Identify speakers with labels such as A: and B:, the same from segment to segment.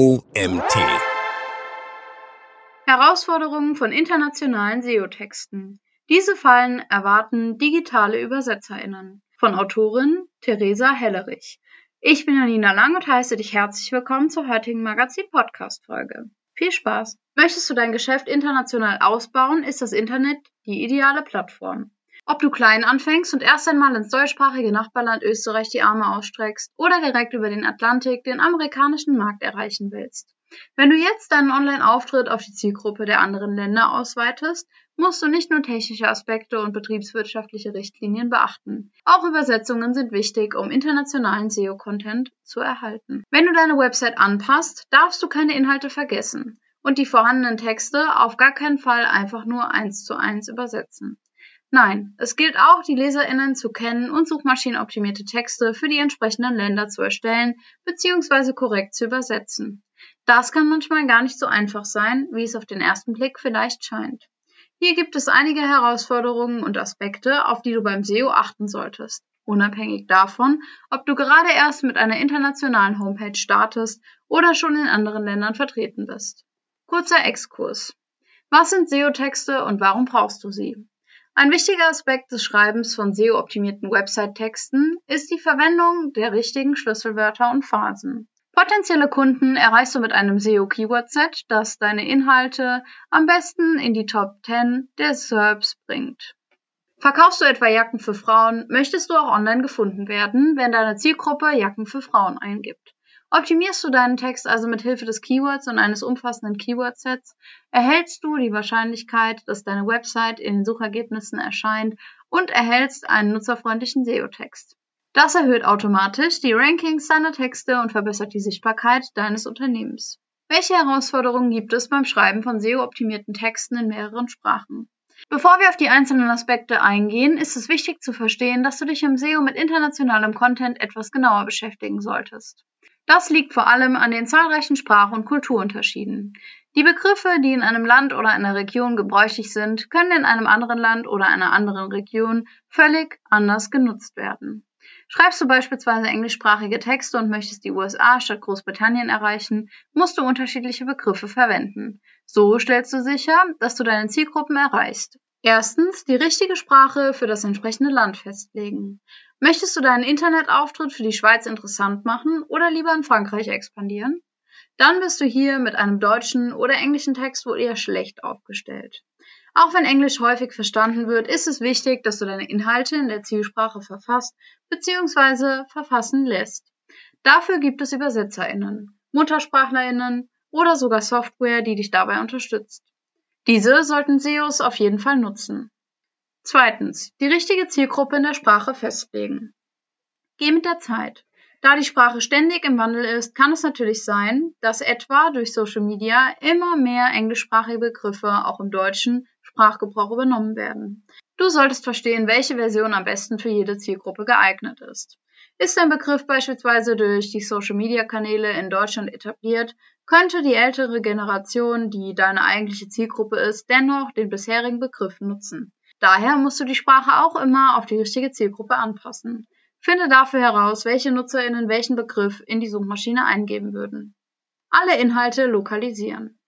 A: OMT.
B: Herausforderungen von internationalen SEO-Texten. Diese Fallen erwarten digitale ÜbersetzerInnen. Von Autorin Theresa Hellerich. Ich bin Janina Lang und heiße dich herzlich willkommen zur heutigen Magazin-Podcast-Folge. Viel Spaß! Möchtest du dein Geschäft international ausbauen, ist das Internet die ideale Plattform. Ob du klein anfängst und erst einmal ins deutschsprachige Nachbarland Österreich die Arme ausstreckst oder direkt über den Atlantik den amerikanischen Markt erreichen willst. Wenn du jetzt deinen Online-Auftritt auf die Zielgruppe der anderen Länder ausweitest, musst du nicht nur technische Aspekte und betriebswirtschaftliche Richtlinien beachten. Auch Übersetzungen sind wichtig, um internationalen SEO-Content zu erhalten. Wenn du deine Website anpasst, darfst du keine Inhalte vergessen und die vorhandenen Texte auf gar keinen Fall einfach nur eins zu eins übersetzen. Nein, es gilt auch, die LeserInnen zu kennen und suchmaschinenoptimierte Texte für die entsprechenden Länder zu erstellen bzw. korrekt zu übersetzen. Das kann manchmal gar nicht so einfach sein, wie es auf den ersten Blick vielleicht scheint. Hier gibt es einige Herausforderungen und Aspekte, auf die du beim SEO achten solltest, unabhängig davon, ob du gerade erst mit einer internationalen Homepage startest oder schon in anderen Ländern vertreten bist. Kurzer Exkurs. Was sind SEO-Texte und warum brauchst du sie? Ein wichtiger Aspekt des Schreibens von SEO-optimierten Website-Texten ist die Verwendung der richtigen Schlüsselwörter und Phasen. Potenzielle Kunden erreichst du mit einem SEO-Keyword-Set, das deine Inhalte am besten in die Top 10 der SERPs bringt. Verkaufst du etwa Jacken für Frauen, möchtest du auch online gefunden werden, wenn deine Zielgruppe Jacken für Frauen eingibt. Optimierst du deinen Text also mit Hilfe des Keywords und eines umfassenden Keyword-Sets, erhältst du die Wahrscheinlichkeit, dass deine Website in den Suchergebnissen erscheint und erhältst einen nutzerfreundlichen SEO-Text. Das erhöht automatisch die Rankings deiner Texte und verbessert die Sichtbarkeit deines Unternehmens. Welche Herausforderungen gibt es beim Schreiben von SEO-optimierten Texten in mehreren Sprachen? Bevor wir auf die einzelnen Aspekte eingehen, ist es wichtig zu verstehen, dass du dich im SEO mit internationalem Content etwas genauer beschäftigen solltest. Das liegt vor allem an den zahlreichen Sprach- und Kulturunterschieden. Die Begriffe, die in einem Land oder einer Region gebräuchlich sind, können in einem anderen Land oder einer anderen Region völlig anders genutzt werden. Schreibst du beispielsweise englischsprachige Texte und möchtest die USA statt Großbritannien erreichen, musst du unterschiedliche Begriffe verwenden. So stellst du sicher, dass du deine Zielgruppen erreichst. Erstens die richtige Sprache für das entsprechende Land festlegen. Möchtest du deinen Internetauftritt für die Schweiz interessant machen oder lieber in Frankreich expandieren? Dann bist du hier mit einem deutschen oder englischen Text wohl eher schlecht aufgestellt. Auch wenn Englisch häufig verstanden wird, ist es wichtig, dass du deine Inhalte in der Zielsprache verfasst bzw. verfassen lässt. Dafür gibt es Übersetzerinnen, Muttersprachlerinnen oder sogar Software, die dich dabei unterstützt. Diese sollten SEOs auf jeden Fall nutzen. Zweitens, die richtige Zielgruppe in der Sprache festlegen. Geh mit der Zeit. Da die Sprache ständig im Wandel ist, kann es natürlich sein, dass etwa durch Social Media immer mehr englischsprachige Begriffe auch im deutschen Sprachgebrauch übernommen werden. Du solltest verstehen, welche Version am besten für jede Zielgruppe geeignet ist. Ist ein Begriff beispielsweise durch die Social Media Kanäle in Deutschland etabliert, könnte die ältere Generation, die deine eigentliche Zielgruppe ist, dennoch den bisherigen Begriff nutzen. Daher musst du die Sprache auch immer auf die richtige Zielgruppe anpassen. Finde dafür heraus, welche NutzerInnen welchen Begriff in die Suchmaschine eingeben würden. Alle Inhalte lokalisieren.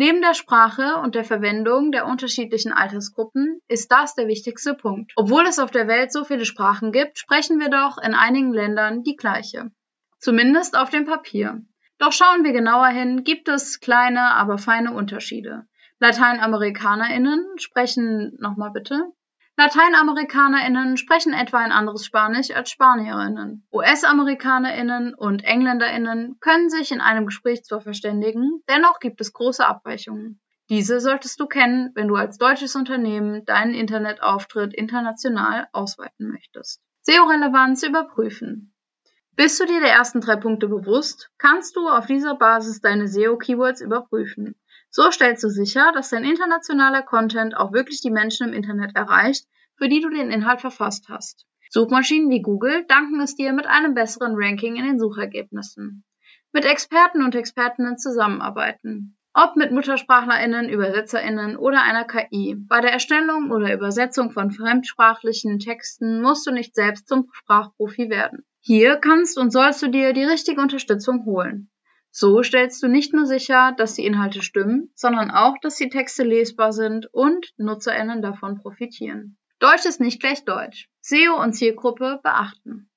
B: Neben der Sprache und der Verwendung der unterschiedlichen Altersgruppen ist das der wichtigste Punkt. Obwohl es auf der Welt so viele Sprachen gibt, sprechen wir doch in einigen Ländern die gleiche. Zumindest auf dem Papier. Doch schauen wir genauer hin, gibt es kleine, aber feine Unterschiede. LateinamerikanerInnen sprechen, nochmal bitte. LateinamerikanerInnen sprechen etwa ein anderes Spanisch als SpanierInnen. US-AmerikanerInnen und EngländerInnen können sich in einem Gespräch zwar verständigen, dennoch gibt es große Abweichungen. Diese solltest du kennen, wenn du als deutsches Unternehmen deinen Internetauftritt international ausweiten möchtest. SEO-Relevanz überprüfen. Bist du dir der ersten drei Punkte bewusst, kannst du auf dieser Basis deine SEO-Keywords überprüfen. So stellst du sicher, dass dein internationaler Content auch wirklich die Menschen im Internet erreicht, für die du den Inhalt verfasst hast. Suchmaschinen wie Google danken es dir mit einem besseren Ranking in den Suchergebnissen. Mit Experten und Expertinnen zusammenarbeiten. Ob mit MuttersprachlerInnen, ÜbersetzerInnen oder einer KI. Bei der Erstellung oder Übersetzung von fremdsprachlichen Texten musst du nicht selbst zum Sprachprofi werden. Hier kannst und sollst du dir die richtige Unterstützung holen. So stellst du nicht nur sicher, dass die Inhalte stimmen, sondern auch, dass die Texte lesbar sind und NutzerInnen davon profitieren. Deutsch ist nicht gleich Deutsch. SEO und Zielgruppe beachten.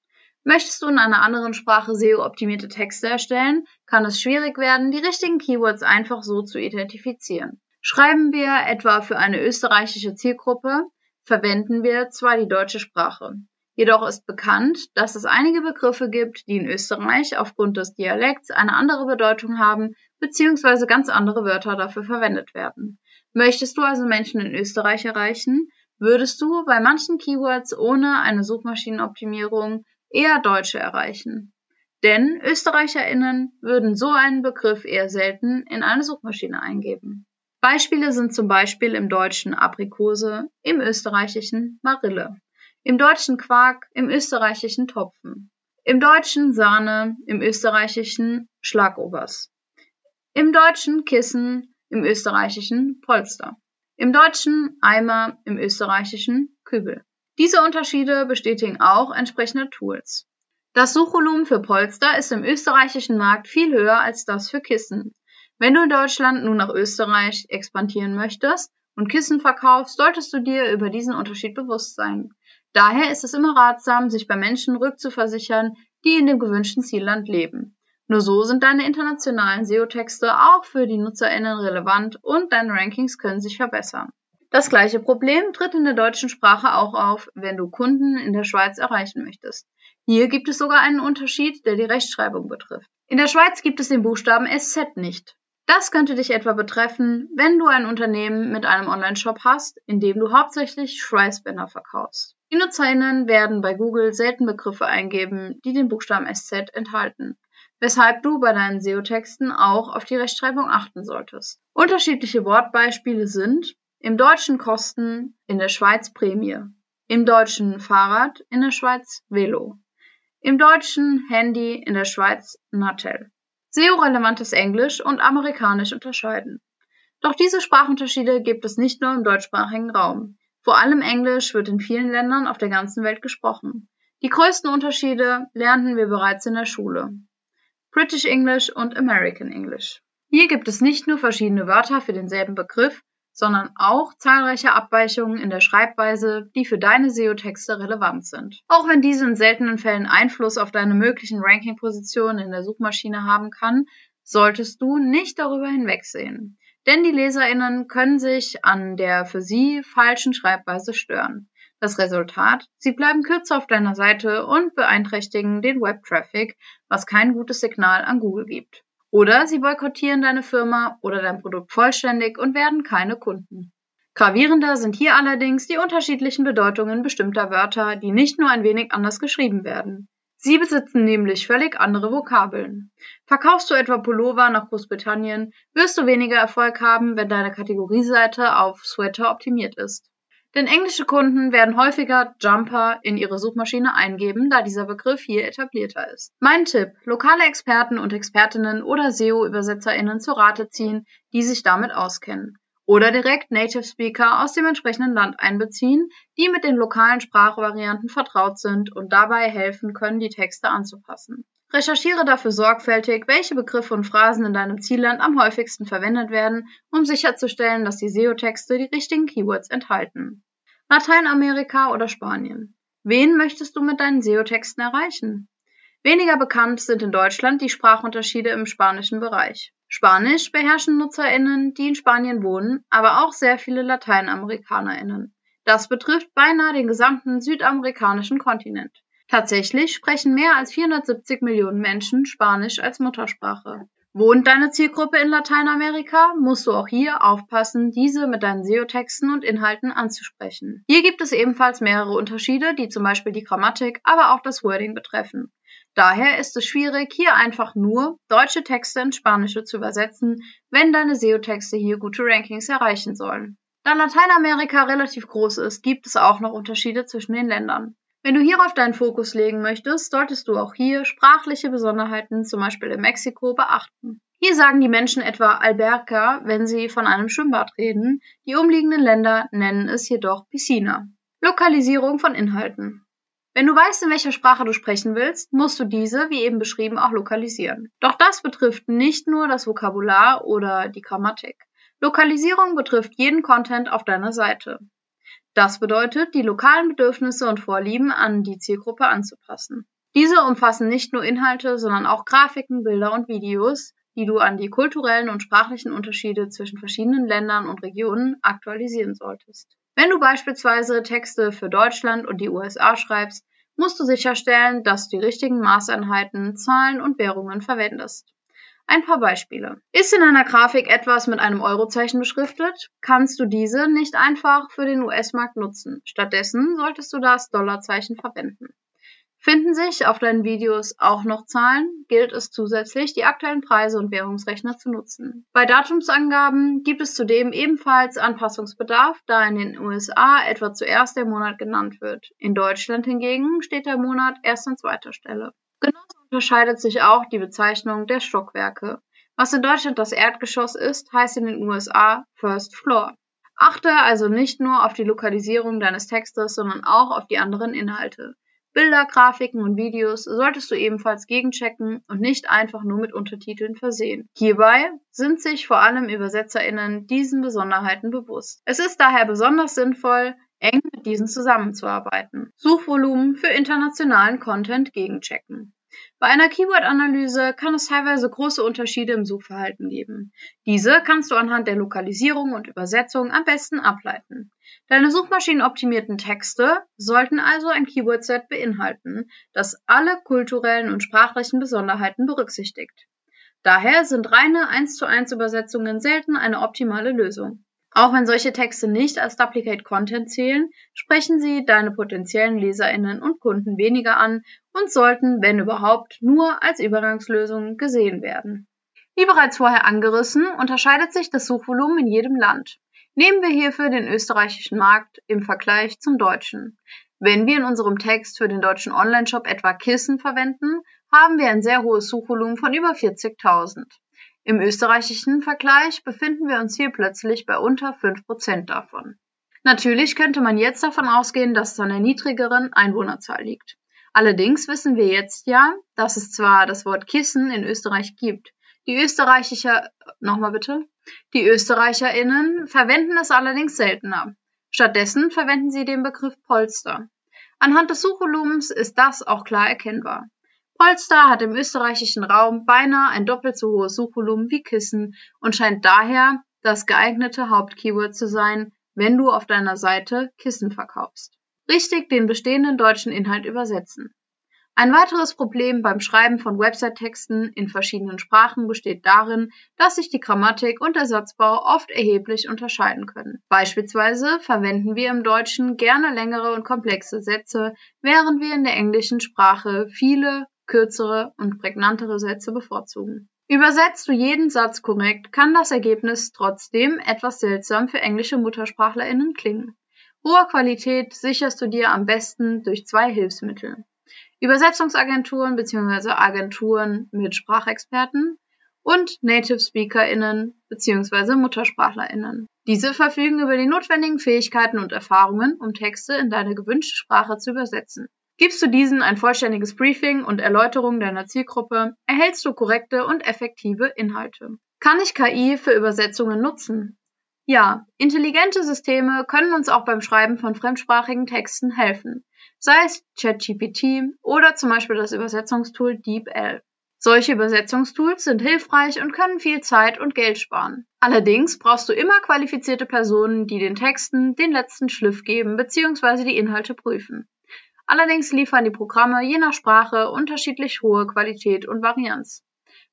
B: Möchtest du in einer anderen Sprache SEO-optimierte Texte erstellen, kann es schwierig werden, die richtigen Keywords einfach so zu identifizieren. Schreiben wir etwa für eine österreichische Zielgruppe, verwenden wir zwar die deutsche Sprache. Jedoch ist bekannt, dass es einige Begriffe gibt, die in Österreich aufgrund des Dialekts eine andere Bedeutung haben bzw. ganz andere Wörter dafür verwendet werden. Möchtest du also Menschen in Österreich erreichen, würdest du bei manchen Keywords ohne eine Suchmaschinenoptimierung eher Deutsche erreichen. Denn ÖsterreicherInnen würden so einen Begriff eher selten in eine Suchmaschine eingeben. Beispiele sind zum Beispiel im Deutschen Aprikose, im Österreichischen Marille im deutschen Quark, im österreichischen Topfen, im deutschen Sahne, im österreichischen Schlagobers, im deutschen Kissen, im österreichischen Polster, im deutschen Eimer, im österreichischen Kübel. Diese Unterschiede bestätigen auch entsprechende Tools. Das Suchvolumen für Polster ist im österreichischen Markt viel höher als das für Kissen. Wenn du in Deutschland nun nach Österreich expandieren möchtest und Kissen verkaufst, solltest du dir über diesen Unterschied bewusst sein. Daher ist es immer ratsam, sich bei Menschen rückzuversichern, die in dem gewünschten Zielland leben. Nur so sind deine internationalen SEO-Texte auch für die NutzerInnen relevant und deine Rankings können sich verbessern. Das gleiche Problem tritt in der deutschen Sprache auch auf, wenn du Kunden in der Schweiz erreichen möchtest. Hier gibt es sogar einen Unterschied, der die Rechtschreibung betrifft. In der Schweiz gibt es den Buchstaben SZ nicht. Das könnte dich etwa betreffen, wenn du ein Unternehmen mit einem Online-Shop hast, in dem du hauptsächlich Schweißbänder verkaufst. Die NutzerInnen werden bei Google selten Begriffe eingeben, die den Buchstaben SZ enthalten, weshalb du bei deinen SEO-Texten auch auf die Rechtschreibung achten solltest. Unterschiedliche Wortbeispiele sind im Deutschen Kosten, in der Schweiz Prämie, im Deutschen Fahrrad, in der Schweiz Velo, im Deutschen Handy, in der Schweiz Natel. SEO-relevantes Englisch und Amerikanisch unterscheiden. Doch diese Sprachunterschiede gibt es nicht nur im deutschsprachigen Raum. Vor allem Englisch wird in vielen Ländern auf der ganzen Welt gesprochen. Die größten Unterschiede lernten wir bereits in der Schule. British English und American English. Hier gibt es nicht nur verschiedene Wörter für denselben Begriff, sondern auch zahlreiche Abweichungen in der Schreibweise, die für deine SEO-Texte relevant sind. Auch wenn diese in seltenen Fällen Einfluss auf deine möglichen Ranking-Positionen in der Suchmaschine haben kann, solltest du nicht darüber hinwegsehen. Denn die LeserInnen können sich an der für sie falschen Schreibweise stören. Das Resultat? Sie bleiben kürzer auf deiner Seite und beeinträchtigen den Web-Traffic, was kein gutes Signal an Google gibt. Oder sie boykottieren deine Firma oder dein Produkt vollständig und werden keine Kunden. Gravierender sind hier allerdings die unterschiedlichen Bedeutungen bestimmter Wörter, die nicht nur ein wenig anders geschrieben werden. Sie besitzen nämlich völlig andere Vokabeln. Verkaufst du etwa Pullover nach Großbritannien, wirst du weniger Erfolg haben, wenn deine Kategorieseite auf Sweater optimiert ist. Denn englische Kunden werden häufiger Jumper in ihre Suchmaschine eingeben, da dieser Begriff hier etablierter ist. Mein Tipp, lokale Experten und Expertinnen oder SEO-ÜbersetzerInnen zu Rate ziehen, die sich damit auskennen oder direkt Native Speaker aus dem entsprechenden Land einbeziehen, die mit den lokalen Sprachvarianten vertraut sind und dabei helfen können, die Texte anzupassen. Recherchiere dafür sorgfältig, welche Begriffe und Phrasen in deinem Zielland am häufigsten verwendet werden, um sicherzustellen, dass die SEO-Texte die richtigen Keywords enthalten. Lateinamerika oder Spanien. Wen möchtest du mit deinen SEO-Texten erreichen? Weniger bekannt sind in Deutschland die Sprachunterschiede im spanischen Bereich. Spanisch beherrschen NutzerInnen, die in Spanien wohnen, aber auch sehr viele LateinamerikanerInnen. Das betrifft beinahe den gesamten südamerikanischen Kontinent. Tatsächlich sprechen mehr als 470 Millionen Menschen Spanisch als Muttersprache. Wohnt deine Zielgruppe in Lateinamerika, musst du auch hier aufpassen, diese mit deinen SEO-Texten und Inhalten anzusprechen. Hier gibt es ebenfalls mehrere Unterschiede, die zum Beispiel die Grammatik, aber auch das Wording betreffen. Daher ist es schwierig, hier einfach nur deutsche Texte ins Spanische zu übersetzen, wenn deine SEO-Texte hier gute Rankings erreichen sollen. Da Lateinamerika relativ groß ist, gibt es auch noch Unterschiede zwischen den Ländern. Wenn du hierauf deinen Fokus legen möchtest, solltest du auch hier sprachliche Besonderheiten, zum Beispiel in Mexiko, beachten. Hier sagen die Menschen etwa Alberca, wenn sie von einem Schwimmbad reden, die umliegenden Länder nennen es jedoch Piscina. Lokalisierung von Inhalten. Wenn du weißt, in welcher Sprache du sprechen willst, musst du diese, wie eben beschrieben, auch lokalisieren. Doch das betrifft nicht nur das Vokabular oder die Grammatik. Lokalisierung betrifft jeden Content auf deiner Seite. Das bedeutet, die lokalen Bedürfnisse und Vorlieben an die Zielgruppe anzupassen. Diese umfassen nicht nur Inhalte, sondern auch Grafiken, Bilder und Videos, die du an die kulturellen und sprachlichen Unterschiede zwischen verschiedenen Ländern und Regionen aktualisieren solltest. Wenn du beispielsweise Texte für Deutschland und die USA schreibst, musst du sicherstellen, dass du die richtigen Maßeinheiten, Zahlen und Währungen verwendest. Ein paar Beispiele. Ist in einer Grafik etwas mit einem Eurozeichen beschriftet, kannst du diese nicht einfach für den US-Markt nutzen. Stattdessen solltest du das Dollarzeichen verwenden. Finden sich auf deinen Videos auch noch Zahlen, gilt es zusätzlich, die aktuellen Preise und Währungsrechner zu nutzen. Bei Datumsangaben gibt es zudem ebenfalls Anpassungsbedarf, da in den USA etwa zuerst der Monat genannt wird. In Deutschland hingegen steht der Monat erst an zweiter Stelle. Genauso unterscheidet sich auch die Bezeichnung der Stockwerke. Was in Deutschland das Erdgeschoss ist, heißt in den USA First Floor. Achte also nicht nur auf die Lokalisierung deines Textes, sondern auch auf die anderen Inhalte. Bilder, Grafiken und Videos solltest du ebenfalls gegenchecken und nicht einfach nur mit Untertiteln versehen. Hierbei sind sich vor allem ÜbersetzerInnen diesen Besonderheiten bewusst. Es ist daher besonders sinnvoll, eng mit diesen zusammenzuarbeiten. Suchvolumen für internationalen Content gegenchecken. Bei einer Keyword-Analyse kann es teilweise große Unterschiede im Suchverhalten geben. Diese kannst du anhand der Lokalisierung und Übersetzung am besten ableiten. Deine suchmaschinenoptimierten Texte sollten also ein Keyword-Set beinhalten, das alle kulturellen und sprachlichen Besonderheiten berücksichtigt. Daher sind reine 1 zu 1 Übersetzungen selten eine optimale Lösung. Auch wenn solche Texte nicht als Duplicate Content zählen, sprechen sie deine potenziellen Leserinnen und Kunden weniger an und sollten, wenn überhaupt, nur als Übergangslösung gesehen werden. Wie bereits vorher angerissen, unterscheidet sich das Suchvolumen in jedem Land. Nehmen wir hierfür den österreichischen Markt im Vergleich zum deutschen. Wenn wir in unserem Text für den deutschen Onlineshop etwa Kissen verwenden, haben wir ein sehr hohes Suchvolumen von über 40.000. Im österreichischen Vergleich befinden wir uns hier plötzlich bei unter 5% davon. Natürlich könnte man jetzt davon ausgehen, dass es an der niedrigeren Einwohnerzahl liegt. Allerdings wissen wir jetzt ja, dass es zwar das Wort Kissen in Österreich gibt. Die Österreicher, nochmal bitte, die ÖsterreicherInnen verwenden es allerdings seltener. Stattdessen verwenden sie den Begriff Polster. Anhand des Suchvolumens ist das auch klar erkennbar. Polster hat im österreichischen Raum beinahe ein doppelt so hohes Suchvolumen wie Kissen und scheint daher das geeignete Hauptkeyword zu sein, wenn du auf deiner Seite Kissen verkaufst. Richtig den bestehenden deutschen Inhalt übersetzen. Ein weiteres Problem beim Schreiben von Website-Texten in verschiedenen Sprachen besteht darin, dass sich die Grammatik und der Satzbau oft erheblich unterscheiden können. Beispielsweise verwenden wir im Deutschen gerne längere und komplexe Sätze, während wir in der englischen Sprache viele kürzere und prägnantere Sätze bevorzugen. Übersetzt du jeden Satz korrekt, kann das Ergebnis trotzdem etwas seltsam für englische Muttersprachlerinnen klingen. Hohe Qualität sicherst du dir am besten durch zwei Hilfsmittel. Übersetzungsagenturen bzw. Agenturen mit Sprachexperten und Native SpeakerInnen bzw. MuttersprachlerInnen. Diese verfügen über die notwendigen Fähigkeiten und Erfahrungen, um Texte in deine gewünschte Sprache zu übersetzen. Gibst du diesen ein vollständiges Briefing und Erläuterung deiner Zielgruppe, erhältst du korrekte und effektive Inhalte. Kann ich KI für Übersetzungen nutzen? Ja, intelligente Systeme können uns auch beim Schreiben von fremdsprachigen Texten helfen, sei es ChatGPT oder zum Beispiel das Übersetzungstool DeepL. Solche Übersetzungstools sind hilfreich und können viel Zeit und Geld sparen. Allerdings brauchst du immer qualifizierte Personen, die den Texten den letzten Schliff geben bzw. die Inhalte prüfen. Allerdings liefern die Programme je nach Sprache unterschiedlich hohe Qualität und Varianz.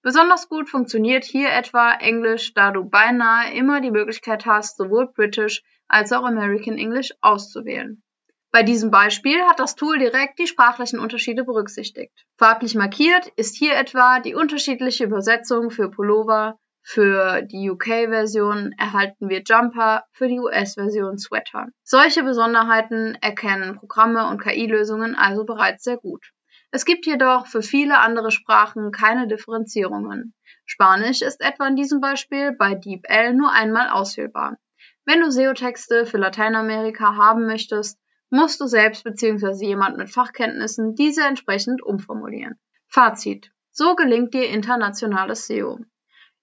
B: Besonders gut funktioniert hier etwa Englisch, da du beinahe immer die Möglichkeit hast, sowohl British als auch American English auszuwählen. Bei diesem Beispiel hat das Tool direkt die sprachlichen Unterschiede berücksichtigt. Farblich markiert ist hier etwa die unterschiedliche Übersetzung für Pullover, für die UK-Version erhalten wir Jumper, für die US-Version Sweater. Solche Besonderheiten erkennen Programme und KI-Lösungen also bereits sehr gut. Es gibt jedoch für viele andere Sprachen keine Differenzierungen. Spanisch ist etwa in diesem Beispiel bei DeepL nur einmal auswählbar. Wenn du SEO-Texte für Lateinamerika haben möchtest, musst du selbst bzw. jemand mit Fachkenntnissen diese entsprechend umformulieren. Fazit. So gelingt dir internationales SEO.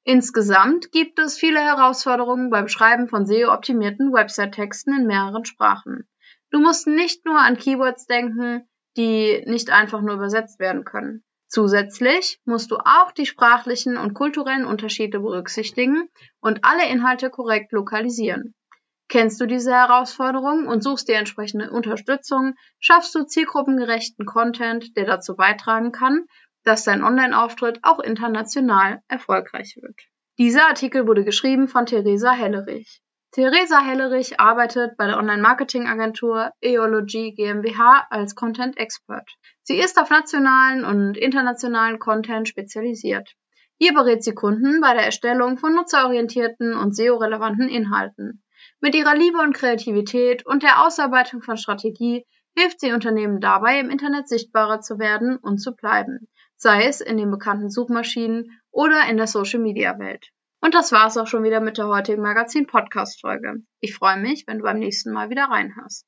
B: Insgesamt gibt es viele Herausforderungen beim Schreiben von SEO-optimierten Website-Texten in mehreren Sprachen. Du musst nicht nur an Keywords denken, die nicht einfach nur übersetzt werden können. Zusätzlich musst du auch die sprachlichen und kulturellen Unterschiede berücksichtigen und alle Inhalte korrekt lokalisieren. Kennst du diese Herausforderungen und suchst dir entsprechende Unterstützung, schaffst du zielgruppengerechten Content, der dazu beitragen kann, dass dein Online-Auftritt auch international erfolgreich wird. Dieser Artikel wurde geschrieben von Theresa Hellerich. Theresa Hellerich arbeitet bei der Online-Marketing-Agentur Eology GmbH als Content Expert. Sie ist auf nationalen und internationalen Content spezialisiert. Hier berät sie Kunden bei der Erstellung von nutzerorientierten und SEO-relevanten Inhalten. Mit ihrer Liebe und Kreativität und der Ausarbeitung von Strategie hilft sie Unternehmen dabei, im Internet sichtbarer zu werden und zu bleiben sei es in den bekannten Suchmaschinen oder in der Social-Media-Welt. Und das war's auch schon wieder mit der heutigen Magazin-Podcast-Folge. Ich freue mich, wenn du beim nächsten Mal wieder reinhörst.